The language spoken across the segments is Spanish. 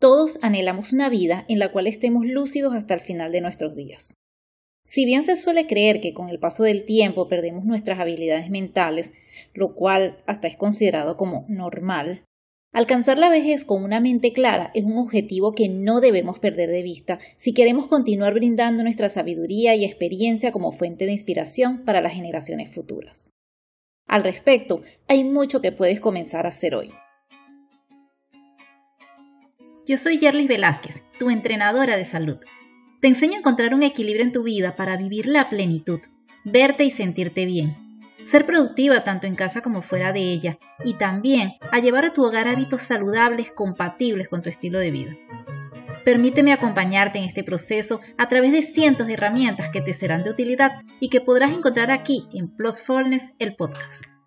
Todos anhelamos una vida en la cual estemos lúcidos hasta el final de nuestros días. Si bien se suele creer que con el paso del tiempo perdemos nuestras habilidades mentales, lo cual hasta es considerado como normal, alcanzar la vejez con una mente clara es un objetivo que no debemos perder de vista si queremos continuar brindando nuestra sabiduría y experiencia como fuente de inspiración para las generaciones futuras. Al respecto, hay mucho que puedes comenzar a hacer hoy. Yo soy Yerlis Velázquez, tu entrenadora de salud. Te enseño a encontrar un equilibrio en tu vida para vivir la plenitud, verte y sentirte bien, ser productiva tanto en casa como fuera de ella y también a llevar a tu hogar hábitos saludables compatibles con tu estilo de vida. Permíteme acompañarte en este proceso a través de cientos de herramientas que te serán de utilidad y que podrás encontrar aquí en Plus el podcast.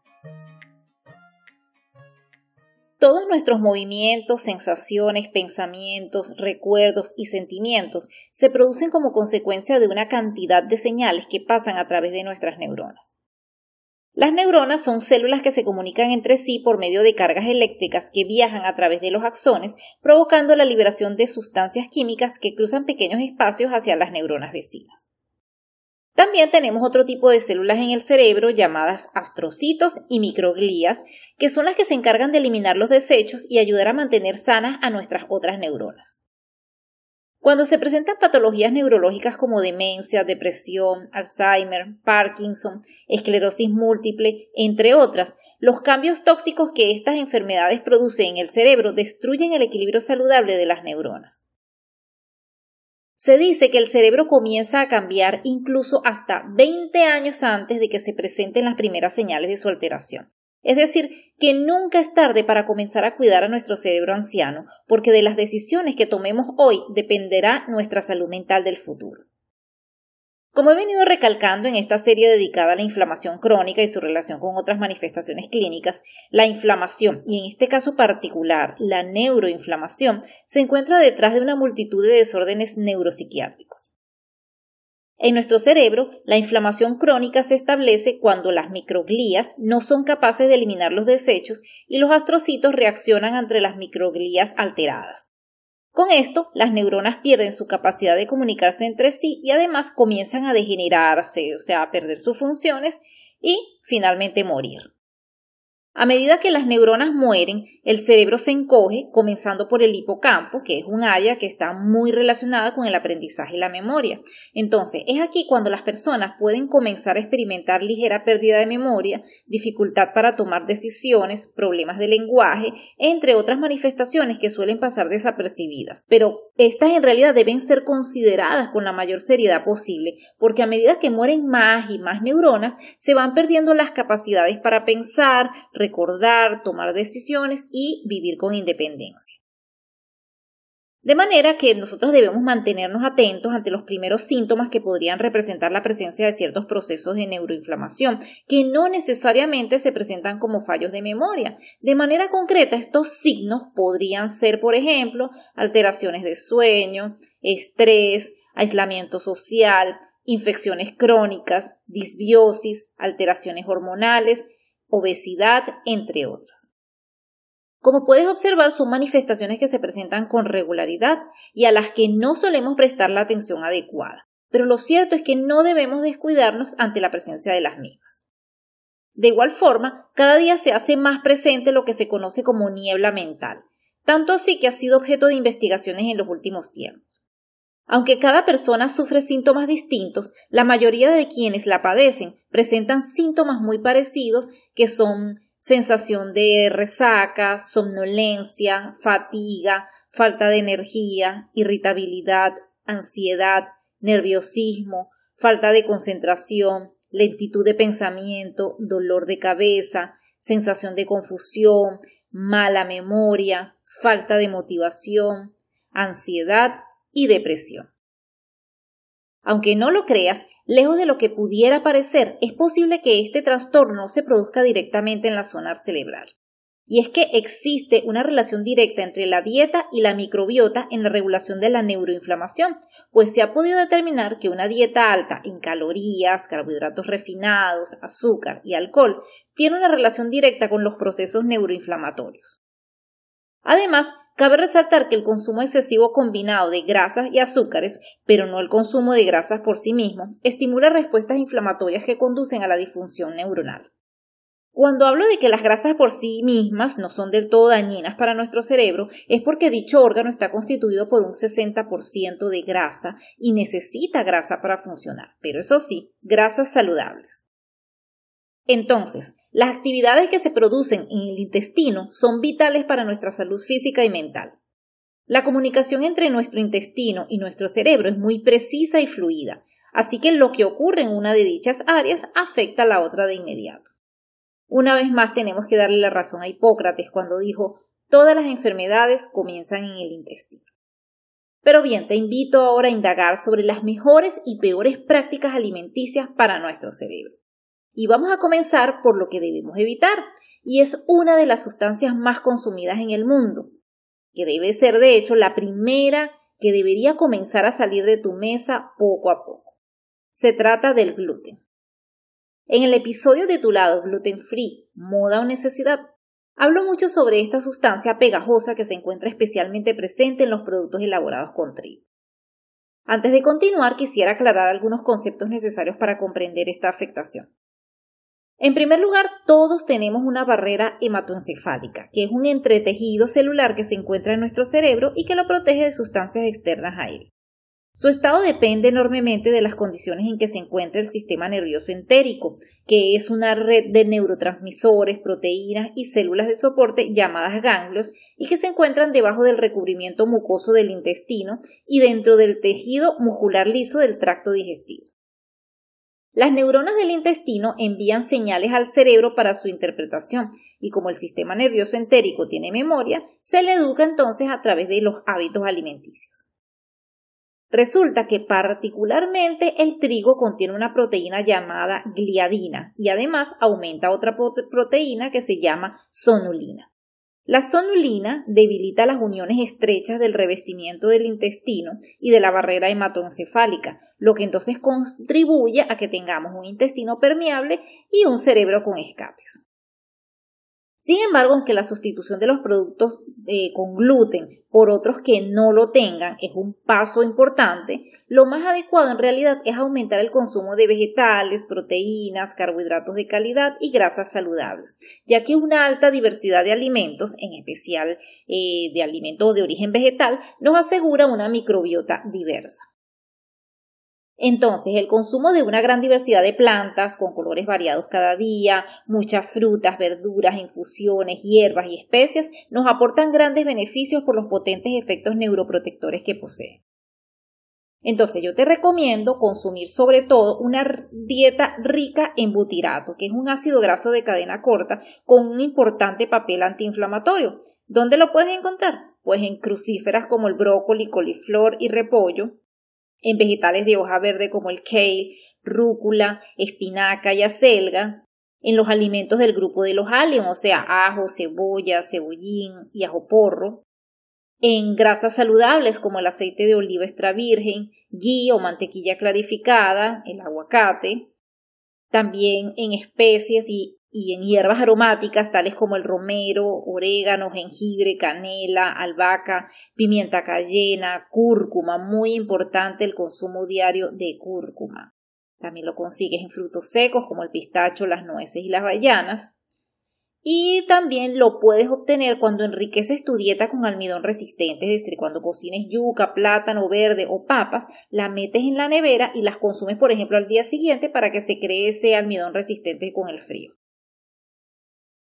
Todos nuestros movimientos, sensaciones, pensamientos, recuerdos y sentimientos se producen como consecuencia de una cantidad de señales que pasan a través de nuestras neuronas. Las neuronas son células que se comunican entre sí por medio de cargas eléctricas que viajan a través de los axones, provocando la liberación de sustancias químicas que cruzan pequeños espacios hacia las neuronas vecinas. También tenemos otro tipo de células en el cerebro llamadas astrocitos y microglías, que son las que se encargan de eliminar los desechos y ayudar a mantener sanas a nuestras otras neuronas. Cuando se presentan patologías neurológicas como demencia, depresión, Alzheimer, Parkinson, esclerosis múltiple, entre otras, los cambios tóxicos que estas enfermedades producen en el cerebro destruyen el equilibrio saludable de las neuronas. Se dice que el cerebro comienza a cambiar incluso hasta 20 años antes de que se presenten las primeras señales de su alteración. Es decir, que nunca es tarde para comenzar a cuidar a nuestro cerebro anciano, porque de las decisiones que tomemos hoy dependerá nuestra salud mental del futuro. Como he venido recalcando en esta serie dedicada a la inflamación crónica y su relación con otras manifestaciones clínicas, la inflamación, y en este caso particular la neuroinflamación, se encuentra detrás de una multitud de desórdenes neuropsiquiátricos. En nuestro cerebro, la inflamación crónica se establece cuando las microglías no son capaces de eliminar los desechos y los astrocitos reaccionan ante las microglías alteradas. Con esto, las neuronas pierden su capacidad de comunicarse entre sí y además comienzan a degenerarse, o sea, a perder sus funciones y finalmente morir. A medida que las neuronas mueren, el cerebro se encoge, comenzando por el hipocampo, que es un área que está muy relacionada con el aprendizaje y la memoria. Entonces, es aquí cuando las personas pueden comenzar a experimentar ligera pérdida de memoria, dificultad para tomar decisiones, problemas de lenguaje, entre otras manifestaciones que suelen pasar desapercibidas. Pero estas en realidad deben ser consideradas con la mayor seriedad posible, porque a medida que mueren más y más neuronas, se van perdiendo las capacidades para pensar, recordar, tomar decisiones y vivir con independencia. De manera que nosotros debemos mantenernos atentos ante los primeros síntomas que podrían representar la presencia de ciertos procesos de neuroinflamación, que no necesariamente se presentan como fallos de memoria. De manera concreta, estos signos podrían ser, por ejemplo, alteraciones de sueño, estrés, aislamiento social, infecciones crónicas, disbiosis, alteraciones hormonales, obesidad, entre otras. Como puedes observar, son manifestaciones que se presentan con regularidad y a las que no solemos prestar la atención adecuada, pero lo cierto es que no debemos descuidarnos ante la presencia de las mismas. De igual forma, cada día se hace más presente lo que se conoce como niebla mental, tanto así que ha sido objeto de investigaciones en los últimos tiempos. Aunque cada persona sufre síntomas distintos, la mayoría de quienes la padecen presentan síntomas muy parecidos que son sensación de resaca, somnolencia, fatiga, falta de energía, irritabilidad, ansiedad, nerviosismo, falta de concentración, lentitud de pensamiento, dolor de cabeza, sensación de confusión, mala memoria, falta de motivación, ansiedad y depresión. Aunque no lo creas, lejos de lo que pudiera parecer, es posible que este trastorno se produzca directamente en la zona cerebral. Y es que existe una relación directa entre la dieta y la microbiota en la regulación de la neuroinflamación, pues se ha podido determinar que una dieta alta en calorías, carbohidratos refinados, azúcar y alcohol tiene una relación directa con los procesos neuroinflamatorios. Además, cabe resaltar que el consumo excesivo combinado de grasas y azúcares, pero no el consumo de grasas por sí mismo, estimula respuestas inflamatorias que conducen a la disfunción neuronal. Cuando hablo de que las grasas por sí mismas no son del todo dañinas para nuestro cerebro, es porque dicho órgano está constituido por un 60% de grasa y necesita grasa para funcionar, pero eso sí, grasas saludables. Entonces, las actividades que se producen en el intestino son vitales para nuestra salud física y mental. La comunicación entre nuestro intestino y nuestro cerebro es muy precisa y fluida, así que lo que ocurre en una de dichas áreas afecta a la otra de inmediato. Una vez más tenemos que darle la razón a Hipócrates cuando dijo todas las enfermedades comienzan en el intestino. Pero bien, te invito ahora a indagar sobre las mejores y peores prácticas alimenticias para nuestro cerebro. Y vamos a comenzar por lo que debemos evitar, y es una de las sustancias más consumidas en el mundo, que debe ser de hecho la primera que debería comenzar a salir de tu mesa poco a poco. Se trata del gluten. En el episodio titulado Gluten Free, Moda o Necesidad, hablo mucho sobre esta sustancia pegajosa que se encuentra especialmente presente en los productos elaborados con trigo. Antes de continuar, quisiera aclarar algunos conceptos necesarios para comprender esta afectación. En primer lugar, todos tenemos una barrera hematoencefálica, que es un entretejido celular que se encuentra en nuestro cerebro y que lo protege de sustancias externas a él. Su estado depende enormemente de las condiciones en que se encuentra el sistema nervioso entérico, que es una red de neurotransmisores, proteínas y células de soporte llamadas ganglios y que se encuentran debajo del recubrimiento mucoso del intestino y dentro del tejido muscular liso del tracto digestivo. Las neuronas del intestino envían señales al cerebro para su interpretación y como el sistema nervioso entérico tiene memoria, se le educa entonces a través de los hábitos alimenticios. Resulta que particularmente el trigo contiene una proteína llamada gliadina y además aumenta otra proteína que se llama sonulina. La sonulina debilita las uniones estrechas del revestimiento del intestino y de la barrera hematoencefálica, lo que entonces contribuye a que tengamos un intestino permeable y un cerebro con escapes. Sin embargo, aunque la sustitución de los productos eh, con gluten por otros que no lo tengan es un paso importante, lo más adecuado en realidad es aumentar el consumo de vegetales, proteínas, carbohidratos de calidad y grasas saludables, ya que una alta diversidad de alimentos, en especial eh, de alimentos de origen vegetal, nos asegura una microbiota diversa. Entonces, el consumo de una gran diversidad de plantas con colores variados cada día, muchas frutas, verduras, infusiones, hierbas y especias nos aportan grandes beneficios por los potentes efectos neuroprotectores que posee. Entonces yo te recomiendo consumir sobre todo una dieta rica en butirato, que es un ácido graso de cadena corta con un importante papel antiinflamatorio. ¿Dónde lo puedes encontrar? Pues en crucíferas como el brócoli, coliflor y repollo, en vegetales de hoja verde como el kale, rúcula, espinaca y acelga, en los alimentos del grupo de los aliens, o sea, ajo, cebolla, cebollín y ajo porro, en grasas saludables como el aceite de oliva extra virgen, ghee o mantequilla clarificada, el aguacate, también en especies y y en hierbas aromáticas tales como el romero, orégano, jengibre, canela, albahaca, pimienta cayena, cúrcuma, muy importante el consumo diario de cúrcuma. También lo consigues en frutos secos como el pistacho, las nueces y las avellanas. Y también lo puedes obtener cuando enriqueces tu dieta con almidón resistente, es decir, cuando cocines yuca, plátano verde o papas, la metes en la nevera y las consumes, por ejemplo, al día siguiente para que se cree ese almidón resistente con el frío.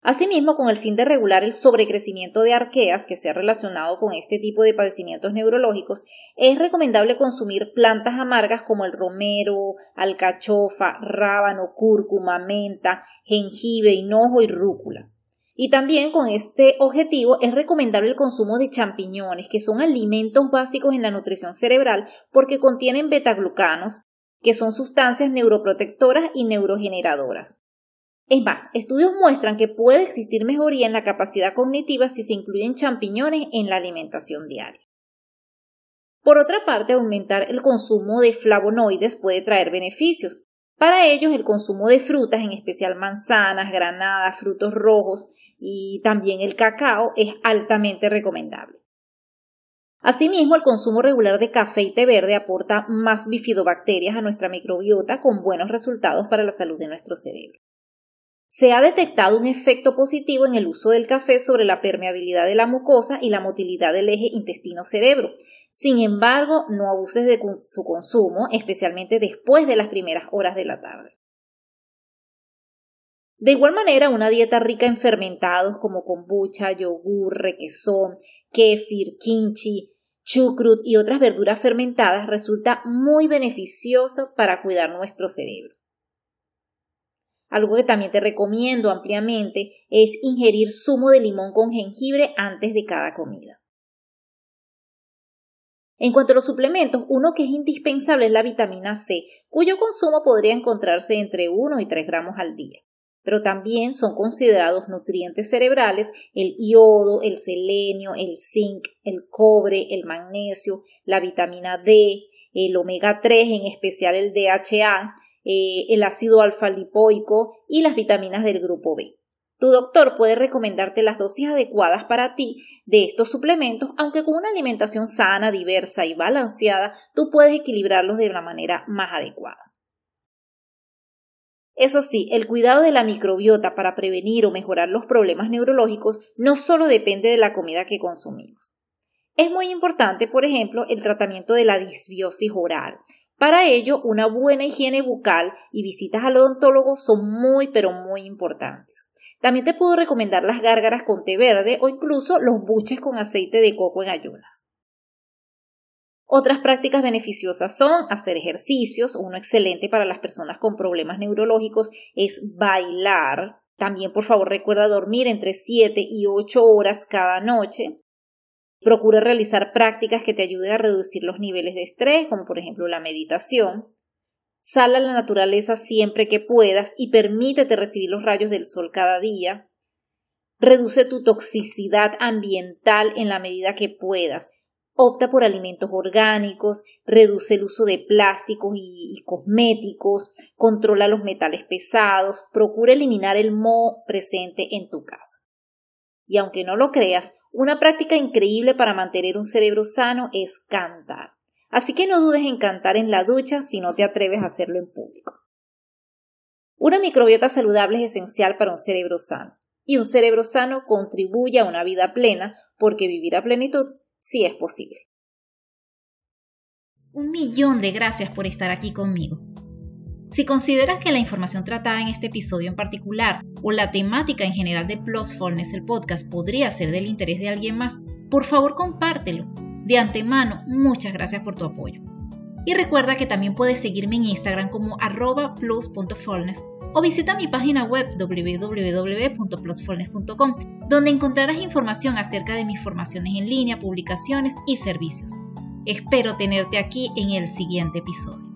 Asimismo, con el fin de regular el sobrecrecimiento de arqueas que se ha relacionado con este tipo de padecimientos neurológicos, es recomendable consumir plantas amargas como el romero, alcachofa, rábano, cúrcuma, menta, jengibre, hinojo y rúcula. Y también con este objetivo es recomendable el consumo de champiñones, que son alimentos básicos en la nutrición cerebral porque contienen betaglucanos, que son sustancias neuroprotectoras y neurogeneradoras. Es más, estudios muestran que puede existir mejoría en la capacidad cognitiva si se incluyen champiñones en la alimentación diaria. Por otra parte, aumentar el consumo de flavonoides puede traer beneficios. Para ellos, el consumo de frutas, en especial manzanas, granadas, frutos rojos y también el cacao, es altamente recomendable. Asimismo, el consumo regular de café y té verde aporta más bifidobacterias a nuestra microbiota con buenos resultados para la salud de nuestro cerebro. Se ha detectado un efecto positivo en el uso del café sobre la permeabilidad de la mucosa y la motilidad del eje intestino-cerebro. Sin embargo, no abuses de su consumo, especialmente después de las primeras horas de la tarde. De igual manera, una dieta rica en fermentados como kombucha, yogur, requesón, kefir, kimchi, chucrut y otras verduras fermentadas resulta muy beneficioso para cuidar nuestro cerebro. Algo que también te recomiendo ampliamente es ingerir zumo de limón con jengibre antes de cada comida. En cuanto a los suplementos, uno que es indispensable es la vitamina C, cuyo consumo podría encontrarse entre 1 y 3 gramos al día pero también son considerados nutrientes cerebrales el iodo, el selenio, el zinc, el cobre, el magnesio, la vitamina D, el omega 3, en especial el DHA, eh, el ácido alfa lipoico y las vitaminas del grupo B. Tu doctor puede recomendarte las dosis adecuadas para ti de estos suplementos, aunque con una alimentación sana, diversa y balanceada, tú puedes equilibrarlos de una manera más adecuada. Eso sí, el cuidado de la microbiota para prevenir o mejorar los problemas neurológicos no solo depende de la comida que consumimos. Es muy importante, por ejemplo, el tratamiento de la disbiosis oral. Para ello, una buena higiene bucal y visitas al odontólogo son muy pero muy importantes. También te puedo recomendar las gárgaras con té verde o incluso los buches con aceite de coco en ayunas. Otras prácticas beneficiosas son hacer ejercicios. Uno excelente para las personas con problemas neurológicos es bailar. También, por favor, recuerda dormir entre 7 y 8 horas cada noche. Procura realizar prácticas que te ayuden a reducir los niveles de estrés, como por ejemplo la meditación. Sal a la naturaleza siempre que puedas y permítete recibir los rayos del sol cada día. Reduce tu toxicidad ambiental en la medida que puedas. Opta por alimentos orgánicos, reduce el uso de plásticos y, cosméticos, controla los metales pesados, procura eliminar el moho presente en tu casa. Y aunque no lo creas, una práctica increíble para mantener un cerebro sano es cantar. Así que no dudes en cantar en la ducha si no te atreves a hacerlo en público. Una microbiota saludable es esencial para un cerebro sano. Y un cerebro sano contribuye a una vida plena porque vivir a plenitud si es posible. Un millón de gracias por estar aquí conmigo. Si consideras que la información tratada en este episodio en particular o la temática en general de Plusfulness, el podcast, podría ser del interés de alguien más, por favor compártelo. De antemano, muchas gracias por tu apoyo. Y recuerda que también puedes seguirme en Instagram como plus.fullness o visita mi página web www.plusfulness.com, donde encontrarás información acerca de mis formaciones en línea, publicaciones y servicios. Espero tenerte aquí en el siguiente episodio.